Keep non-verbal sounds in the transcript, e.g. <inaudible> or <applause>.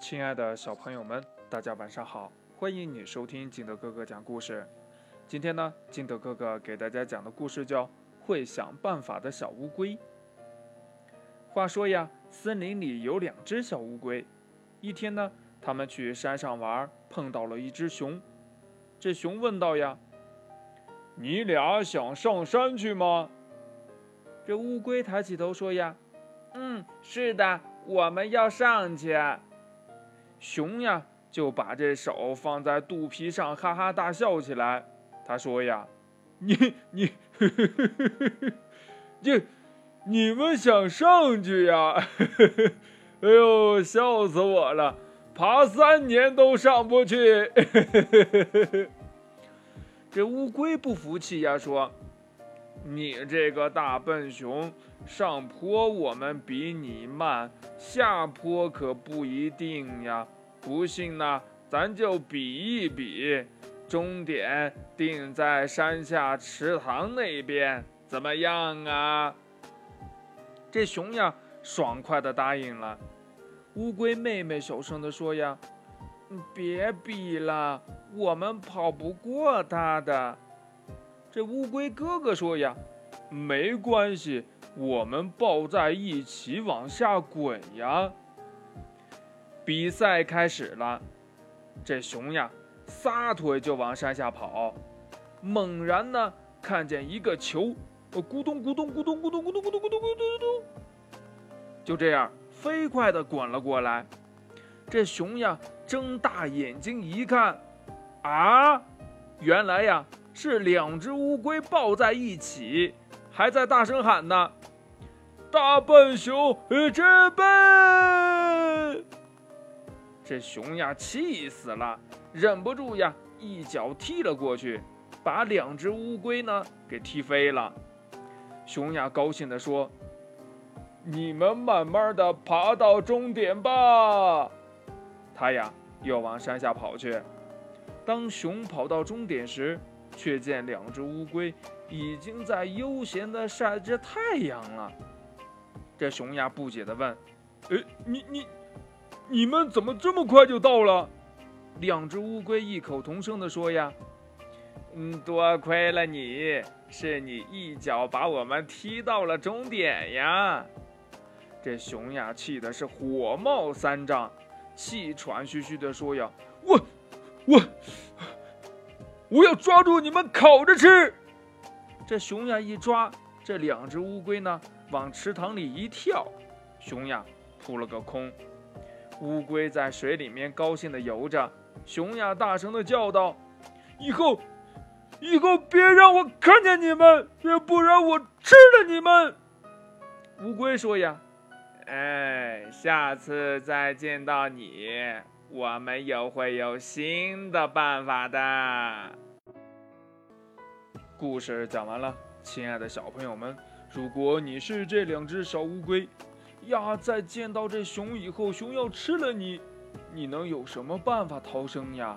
亲爱的小朋友们，大家晚上好！欢迎你收听金德哥哥讲故事。今天呢，金德哥哥给大家讲的故事叫《会想办法的小乌龟》。话说呀，森林里有两只小乌龟。一天呢，他们去山上玩，碰到了一只熊。这熊问道呀：“你俩想上山去吗？”这乌龟抬起头说呀：“嗯，是的，我们要上去。”熊呀，就把这手放在肚皮上，哈哈大笑起来。他说呀：“你你，这你们想上去呀？哎呦，笑死我了！爬三年都上不去。” <laughs> 这乌龟不服气呀，说：“你这个大笨熊，上坡我们比你慢，下坡可不一定呀。”不信呢，咱就比一比，终点定在山下池塘那边，怎么样啊？这熊呀，爽快的答应了。乌龟妹妹小声的说呀：“别比了，我们跑不过它的。”这乌龟哥哥说呀：“没关系，我们抱在一起往下滚呀。”比赛开始了，这熊呀，撒腿就往山下跑。猛然呢，看见一个球，咕咚咕咚咕咚咕咚咕咚咕咚咕咚咕咚咕咚，就这样飞快地滚了过来。这熊呀，睁大眼睛一看，啊，原来呀是两只乌龟抱在一起，还在大声喊呢：“大笨熊，真笨！”这熊呀，气死了，忍不住呀，一脚踢了过去，把两只乌龟呢给踢飞了。熊呀，高兴地说：“你们慢慢的爬到终点吧。”他呀，又往山下跑去。当熊跑到终点时，却见两只乌龟已经在悠闲的晒着太阳了。这熊呀，不解地问：“哎，你你？”你们怎么这么快就到了？两只乌龟异口同声地说：“呀，嗯，多亏了你，是你一脚把我们踢到了终点呀！”这熊呀，气的是火冒三丈，气喘吁吁地说：“呀，我，我，我要抓住你们烤着吃！”这熊呀一抓，这两只乌龟呢往池塘里一跳，熊呀扑了个空。乌龟在水里面高兴地游着，熊呀大声地叫道：“以后，以后别让我看见你们，要不然我吃了你们！”乌龟说：“呀，哎，下次再见到你，我们又会有新的办法的。”故事讲完了，亲爱的小朋友们，如果你是这两只小乌龟。呀，在见到这熊以后，熊要吃了你，你能有什么办法逃生呀？